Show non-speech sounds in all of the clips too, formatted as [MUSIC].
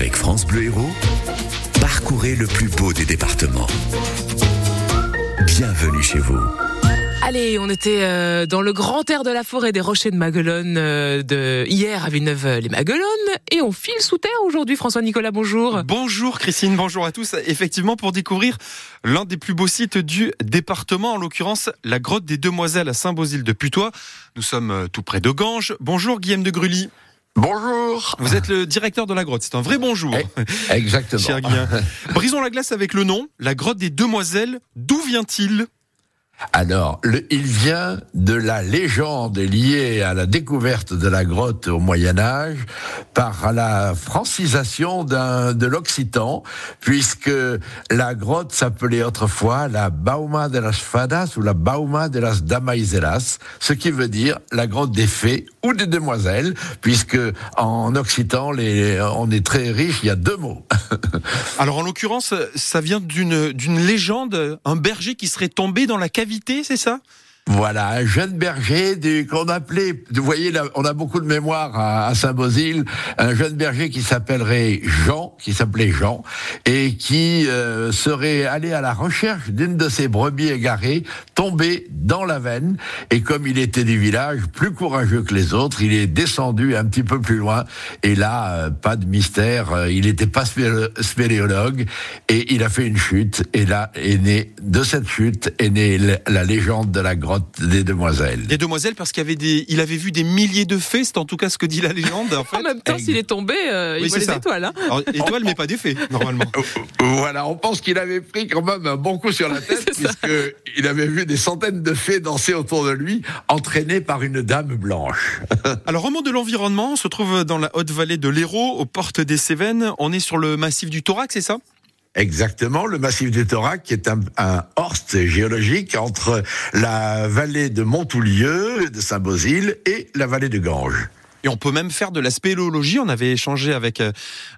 Avec France Bleu Héros, parcourez le plus beau des départements. Bienvenue chez vous. Allez, on était euh, dans le grand air de la forêt des Rochers de Maguelone euh, de hier à Villeneuve-les-Maguelones et on file sous terre aujourd'hui. François Nicolas, bonjour. Bonjour Christine, bonjour à tous. Effectivement, pour découvrir l'un des plus beaux sites du département, en l'occurrence la grotte des Demoiselles à Saint-Bosile de Putois. Nous sommes euh, tout près de Ganges. Bonjour Guillaume de Grully. Bonjour. Vous êtes le directeur de la grotte. C'est un vrai bonjour. Eh, exactement. [LAUGHS] Cher. [LAUGHS] Brisons la glace avec le nom. La grotte des Demoiselles. D'où vient-il? Alors, il vient de la légende liée à la découverte de la grotte au Moyen Âge par la francisation de l'occitan, puisque la grotte s'appelait autrefois la Bauma de las Fadas ou la Bauma de las Damaiselas, ce qui veut dire la grotte des fées ou des demoiselles, puisque en occitan, on est très riche, il y a deux mots. [LAUGHS] Alors en l'occurrence, ça vient d'une légende, un berger qui serait tombé dans la cavité, c'est ça? Voilà, un jeune berger du- qu'on appelait, vous voyez, on a beaucoup de mémoire à, Saint-Bosile, un jeune berger qui s'appellerait Jean, qui s'appelait Jean, et qui euh, serait allé à la recherche d'une de ses brebis égarées, tombé dans la veine, et comme il était du village, plus courageux que les autres, il est descendu un petit peu plus loin, et là, euh, pas de mystère, euh, il n'était pas spéléo- spéléologue, et il a fait une chute, et là est né, de cette chute est née la- légende de la grotte des demoiselles. Des demoiselles parce qu'il avait des, il avait vu des milliers de fées. C'est en tout cas ce que dit la légende. En [LAUGHS] fait. En même temps, s'il est tombé, euh, il Oui, voit c'est les ça. étoiles. hein. Alors, étoile, mais pas des fées normalement. [LAUGHS] Voilà, on pense qu'il avait pris quand même un bon coup sur la [LAUGHS] tête, C'est ça. puisque il avait vu des centaines de fées danser autour de lui, entraînées par une dame blanche. Alors, au monde de l'environnement, on se trouve dans la haute vallée de l'Hérault, aux portes des Cévennes. On est sur le massif du Thorax, c'est ça? Exactement, le massif du Thorac, qui est un, un horst géologique entre la vallée de Montoulieu, de Saint-Bosile, et la vallée de Ganges. Et on peut même faire de la spéléologie. On avait échangé avec euh,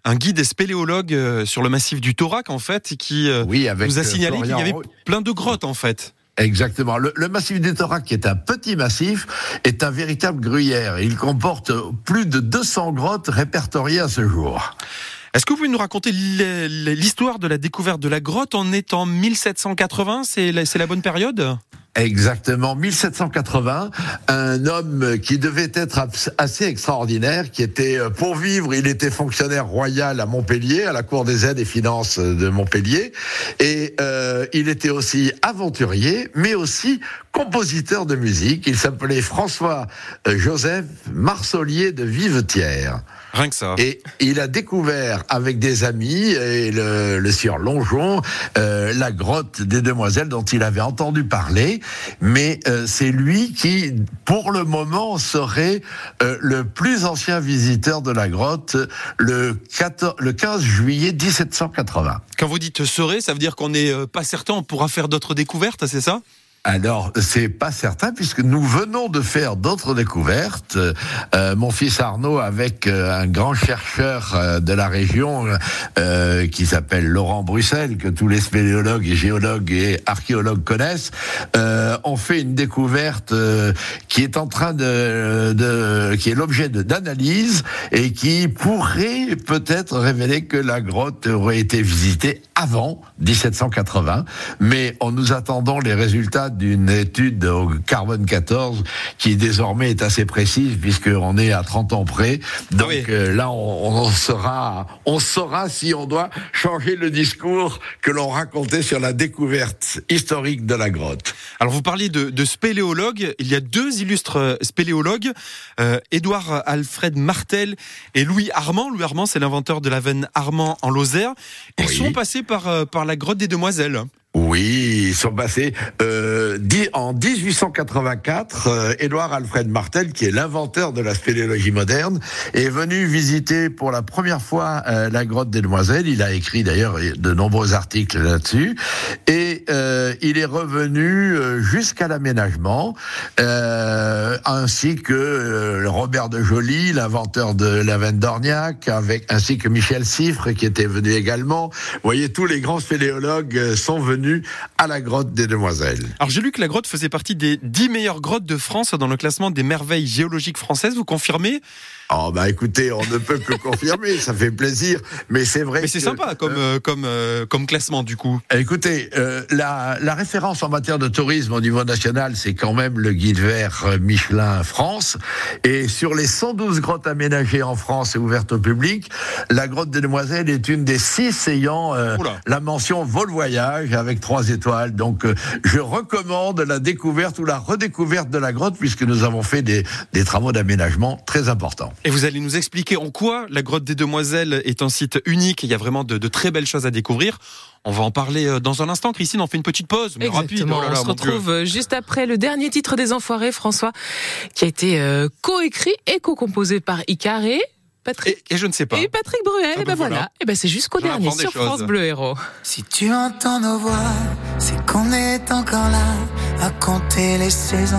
un guide spéléologue euh, sur le massif du Thorac, en fait, qui euh, Oui, nous a signalé qu'il y avait plein de grottes, en fait. Exactement. Le, le massif du Thorac, qui est un petit massif, est un véritable gruyère. Il comporte plus de 200 grottes répertoriées à ce jour. Est-ce que vous pouvez nous raconter l'histoire de la découverte de la grotte On est en 1780, c'est la, bonne période? Exactement, 1780, un homme qui devait être assez extraordinaire, qui était, euh, pour vivre, il était fonctionnaire royal à Montpellier, à la Cour des aides et finances de Montpellier, et euh, il était aussi aventurier, mais aussi compositeur de musique. Il s'appelait François euh, Joseph Marsolier de Vivetière. Rien que ça. Et il a découvert avec des amis et le, le sieur Longeon euh, la grotte des demoiselles dont il avait entendu parler, mais euh, c'est lui qui, pour le moment, serait euh, le plus ancien visiteur de la grotte le, 14, le 15 juillet 1780. Quand vous dites serait, ça veut dire qu'on n'est pas certain, on pourra faire d'autres découvertes, c'est ça? Alors, c'est pas certain puisque nous venons de faire d'autres découvertes. Euh, mon fils Arnaud, avec euh, un grand chercheur euh, de la région qui s'appelle Laurent Bruxelles, que tous les spéléologues et géologues et archéologues connaissent, ont fait une découverte qui est en train de, de qui est l'objet d'analyse et qui pourrait peut-être révéler que la grotte aurait été visitée avant 1780, mais on nous attendons les résultats d'une étude au carbone 14 qui désormais est assez précise puisqu'on est à 30 ans près. Donc oui. euh, là, on, on saura, on saura si on doit changer le discours que l'on racontait sur la découverte historique de la grotte. Alors vous parliez de, de spéléologues, il y a deux illustres euh, spéléologues, euh, Édouard Alfred Martel et Louis Armand. Louis Armand, c'est l'inventeur de la veine Armand en Lozère. Ils Oui. sont passés par, euh, par la grotte des Demoiselles. Oui, ils sont passés euh, en 1884. Euh, Édouard Alfred Martel, qui est l'inventeur de la spéléologie moderne, est venu visiter pour la première fois euh, la grotte des Demoiselles. Il a écrit d'ailleurs de nombreux articles là-dessus, et euh, il est revenu euh, jusqu'à l'aménagement, ainsi que Robert de Joly, l'inventeur de la veine d'Orniac, avec ainsi que Michel Siffre, qui était venu également. Vous voyez, tous les grands spéléologues sont venus à la grotte des Demoiselles. Alors j'ai lu que la grotte faisait partie des 10 meilleures grottes de France dans le classement des merveilles géologiques françaises. Vous confirmez Oh bah écoutez, on ne peut que confirmer, ça fait plaisir, mais c'est vrai. Mais c'est sympa comme, euh, euh, comme, euh, comme classement du coup. Écoutez, euh, la, la référence en matière de tourisme au niveau national, c'est quand même le guide vert euh, Michelin France. Et sur les 112 grottes aménagées en France et ouvertes au public, la grotte des Demoiselles est une des six ayant euh, la mention vol voyage avec trois étoiles. Donc, euh, je recommande la découverte ou la redécouverte de la grotte puisque nous avons fait des, des travaux d'aménagement très importants. Et vous allez nous expliquer en quoi la grotte des Demoiselles est un site unique. Il y a vraiment de, de très belles choses à découvrir. On va en parler euh, dans un instant. Christine, on fait une petite pause, mais rapide. Exactement. Oh là là, on se Dieu. retrouve euh, juste après le dernier titre des Enfoirés, François, qui a été euh, coécrit et co-composé par Icaré, Patrick. Et, et je ne sais pas. Et Patrick Bruel, Ah et ben ben voilà. voilà. Et ben c'est jusqu'au dernier sur choses. France Bleu Héros. Si tu entends nos voix, c'est qu'on est encore là à compter les saisons.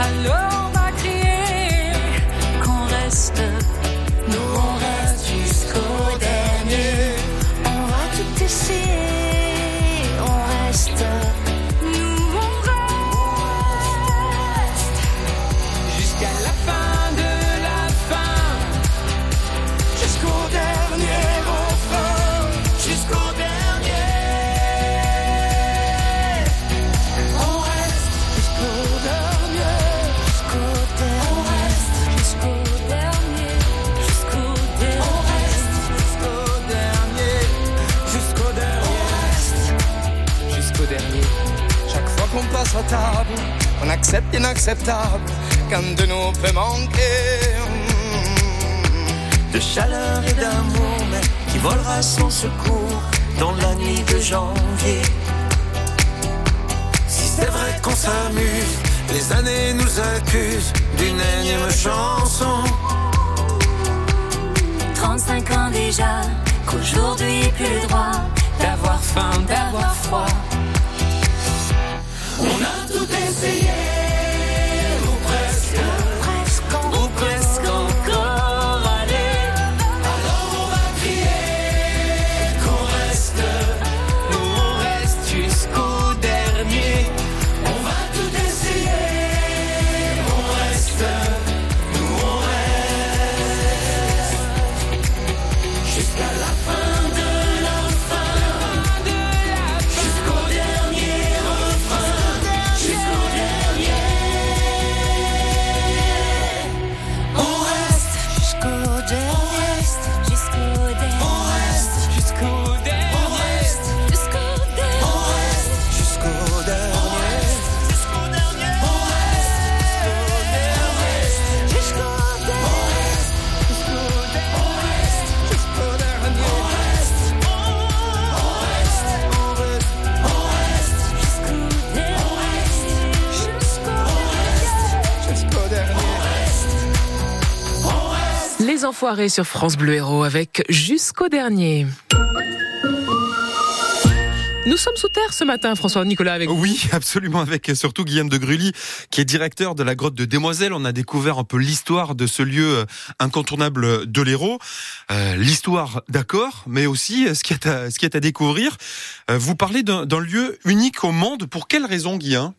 Allez, Alors on accepte l'inacceptable, qu'un de nous peut manquer. De chaleur et d'amour, mais qui volera sans secours dans la nuit de janvier. Si c'est vrai qu'on s'amuse, les années nous accusent d'une énième chanson. 35 ans déjà, qu'aujourd'hui plus le droit d'avoir faim, d'avoir froid. On a tout Sur France Bleu Héros avec Jusqu'au dernier. Nous sommes sous terre ce matin, François Nicolas, avec. Oui, [LAUGHS] absolument, avec surtout Guillaume de Grully, qui est directeur de la grotte de Demoiselles. On a découvert un peu l'histoire de ce lieu euh, incontournable de l'Hérault. Euh, l'histoire, d'accord, mais aussi euh, ce qui est à, ce qui est à découvrir. Euh, vous parlez d'un d'un lieu unique au monde. Pour quelle raison, Guillaume?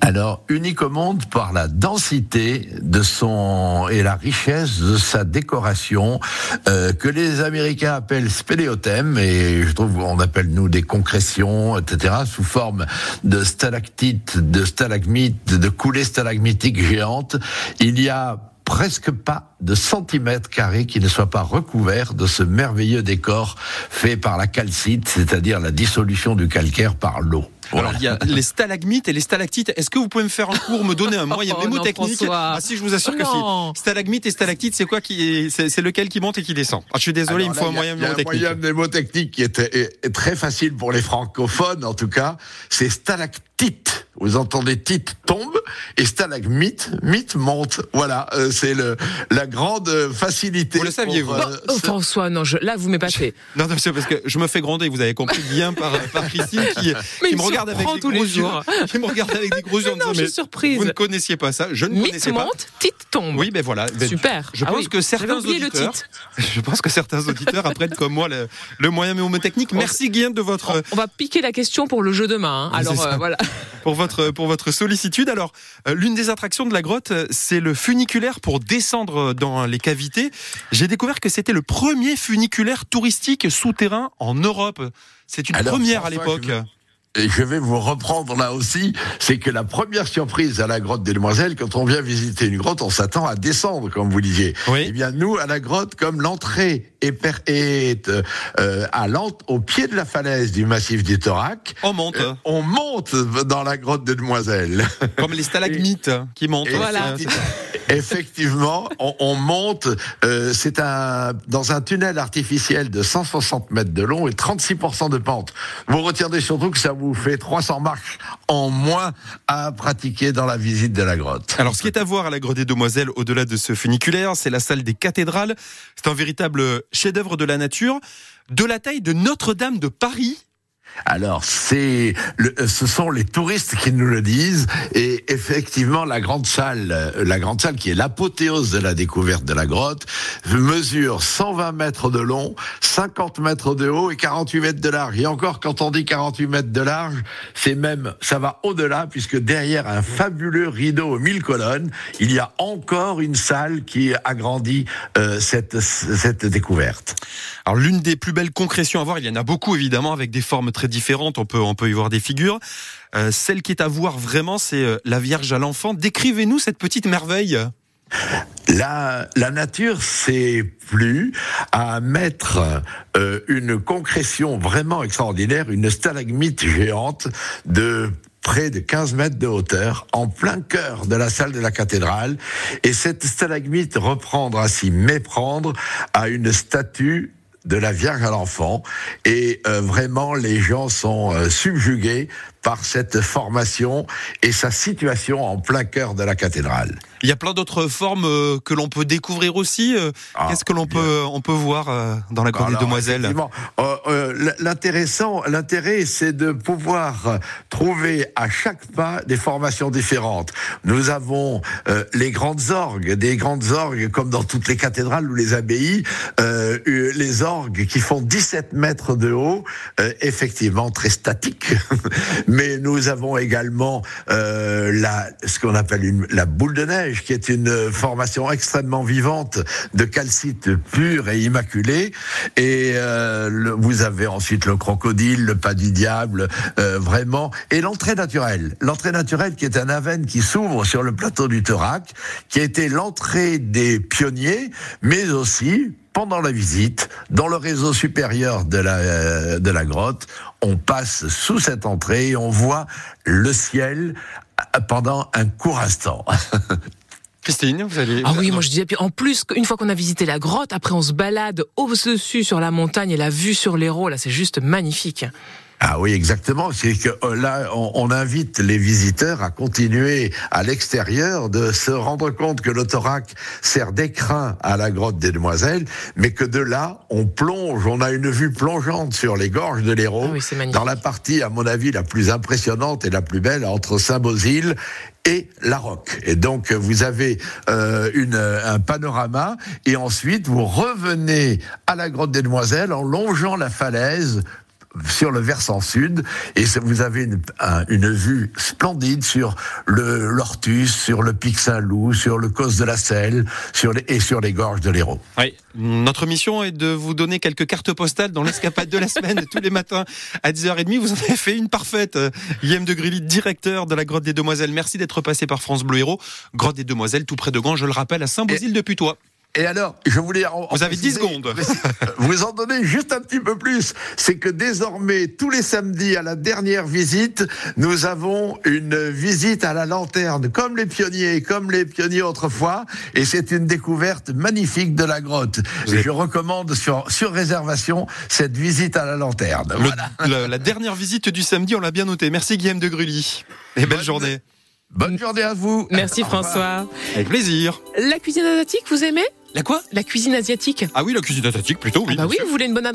Alors, unique au monde par la densité de son et la richesse de sa décoration, euh, que les Américains appellent spéléothème, et je trouve qu'on appelle nous des concrétions, etc., sous forme de stalactites, de stalagmites, de coulées stalagmitiques géantes. Il y a presque pas de centimètres carrés qui ne soit pas recouvert de ce merveilleux décor fait par la calcite, c'est-à-dire la dissolution du calcaire par l'eau. Alors, il y a les stalagmites et les stalactites. Est-ce que vous pouvez me faire un cours, me donner un [LAUGHS] moyen Oh François. Ah si, je vous assure que si. Stalagmite et stalactite, c'est quoi qui, c'est c'est lequel qui monte et qui descend? Ah, Je suis désolé, Alors il me faut là, un moyen Il y a un moyen mnémotechnique qui est, est- est très facile pour les francophones, en tout cas. C'est stalactite. Vous entendez tite tombe et stalagmite, mythe monte. Voilà, euh, c'est le la grande facilité. Vous le saviez, vous euh, Oh, ce- François, non, je- là vous m'épatez. Non, non, c'est parce que je me fais gronder, vous avez compris bien par, par Christine qui, Mais qui il me regarde avec des tous les gros yeux. jours. Qui me regarde avec des gros yeux non, je suis surprise. Vous ne connaissiez pas ça, je ne Mythe connaissais pas. monte, titre tombe. Oui, ben voilà. Ben, Super. Je Ah pense oui, que certains auditeurs, titre. [LAUGHS] je pense que certains auditeurs apprennent comme moi le, le moyen mnémotechnique. Merci Guillaume de votre On va piquer la question pour le jeu demain. hein. Alors euh, voilà. Pour votre pour votre sollicitude. Alors, euh, l'une des attractions de la grotte, euh, c'est le funiculaire pour descendre dans les cavités. J'ai découvert que c'était le premier funiculaire touristique souterrain en Europe. C'est une Alors, première à l'époque. Et je vais vous reprendre là aussi, c'est que la première surprise à la grotte des Demoiselles, quand on vient visiter une grotte, on s'attend à descendre, comme vous disiez. Oui. Eh bien, nous, à la grotte, comme l'entrée est, per- est euh, à au pied de la falaise du massif du Thorac, On monte, euh, on monte dans la grotte des Demoiselles. comme les stalagmites qui montent. Et Voilà. C'est- Effectivement, on, on monte. euh, c'est un dans un tunnel artificiel de 160 mètres de long et 36 de pente. Vous retiendrez surtout que ça vous fait 300 marches en moins à pratiquer dans la visite de la grotte. Alors, ce qui est à voir à la grotte des Demoiselles, au-delà de ce funiculaire, c'est la salle des cathédrales. C'est un véritable chef-d'œuvre de la nature, de la taille de Notre-Dame de Paris. Alors, c'est, ce sont les touristes qui nous le disent. Et effectivement, la grande salle, euh, la grande salle qui est l'apothéose de la découverte de la grotte, mesure 120 mètres de long, 50 mètres de haut et 48 mètres de large. Et encore, quand on dit 48 mètres de large, c'est même, ça va au-delà puisque derrière un fabuleux rideau aux mille colonnes, il y a encore une salle qui agrandit euh, cette, cette découverte. Alors l'une des plus belles concrétions à voir, il y en a beaucoup évidemment avec des formes très différentes, on peut, on peut y voir des figures. Euh, celle qui est à voir vraiment, c'est euh, la Vierge à l'enfant. Décrivez-nous cette petite merveille. La, la nature s'est plu à mettre euh, une concrétion vraiment extraordinaire, une stalagmite géante de près de 15 mètres de hauteur, en plein cœur de la salle de la cathédrale. Et cette stalagmite reprendre à s'y méprendre à une statue de la Vierge à l'enfant. Et euh, vraiment, les gens sont euh, subjugués par cette formation et sa situation en plein cœur de la cathédrale. Il y a plein d'autres formes euh, que l'on peut découvrir aussi. Euh, Ah, Qu'est-ce que l'on peut, on peut voir euh, dans la grotte des Demoiselles l'intéressant, l'intérêt, c'est de pouvoir trouver à chaque pas des formations différentes. Nous avons les grandes orgues, des grandes orgues comme dans toutes les cathédrales ou les abbayes, les orgues qui font 17 mètres de haut, effectivement très statiques. [LAUGHS] Mais nous avons également euh, la, ce qu'on appelle une, la boule de neige, qui est une formation extrêmement vivante de calcite pur et immaculé. Et euh, vous avez ensuite le crocodile, le pas du diable, euh, vraiment. Et l'entrée naturelle. L'entrée naturelle qui est un aven qui s'ouvre sur le plateau du Thorac, qui a été l'entrée des pionniers, mais aussi pendant la visite, dans le réseau supérieur de la, euh, de la grotte, on passe sous cette entrée et on voit le ciel euh, pendant un court instant. [LAUGHS] Christine, vous allez. Ah oui, moi je disais, puis en plus, une fois qu'on a visité la grotte, après on se balade au-dessus sur la montagne et la vue sur l'Hérault, là c'est juste magnifique. Ah oui, exactement. C'est que euh, là, on, on invite les visiteurs à continuer à l'extérieur, de se rendre compte que le thorac sert d'écrin à la grotte des Demoiselles, mais que de là, on plonge, on a une vue plongeante sur les gorges de l'Hérault, Ah oui, dans la partie, à mon avis, la plus impressionnante et la plus belle entre Saint-Bosile et la Roque. Et donc, vous avez euh, une, un panorama, et ensuite, vous revenez à la grotte des Demoiselles en longeant la falaise sur le versant sud et vous avez une, un- une vue splendide sur le l'Ortus, sur le Pic Saint-Loup, sur le Cos de la Selle, et sur les gorges de l'Hérault. Oui. Notre mission est de vous donner quelques cartes postales dans l'escapade de la semaine [LAUGHS] tous les matins à 10h30. Vous en avez fait une parfaite. Euh, Guillaume de Grilly, directeur de la Grotte des Demoiselles. Merci d'être passé par France Bleu Héros. Grotte des Demoiselles, tout près de Gand, je le rappelle, à Saint-Bosile de Putois. Et alors, je voulais. en- en Vous avez 10 préciser- secondes. [LAUGHS] Vous en donnez juste un petit peu plus. C'est que désormais, tous les samedis à la dernière visite, nous avons une visite à la lanterne, comme les pionniers, comme les pionniers autrefois. Et c'est une découverte magnifique de la grotte. Êtes- je recommande sur, sur réservation cette visite à la lanterne. Le- Voilà. la, la dernière visite du samedi, on l'a bien noté. Merci Guillaume de Grully. Et belle Bonne- journée. Bonne journée à vous. Merci. François. Avec plaisir. La cuisine asiatique, vous aimez? La quoi? La cuisine asiatique Ah oui, la cuisine asiatique plutôt, oui. Ah bah oui, sûr. vous voulez une bonne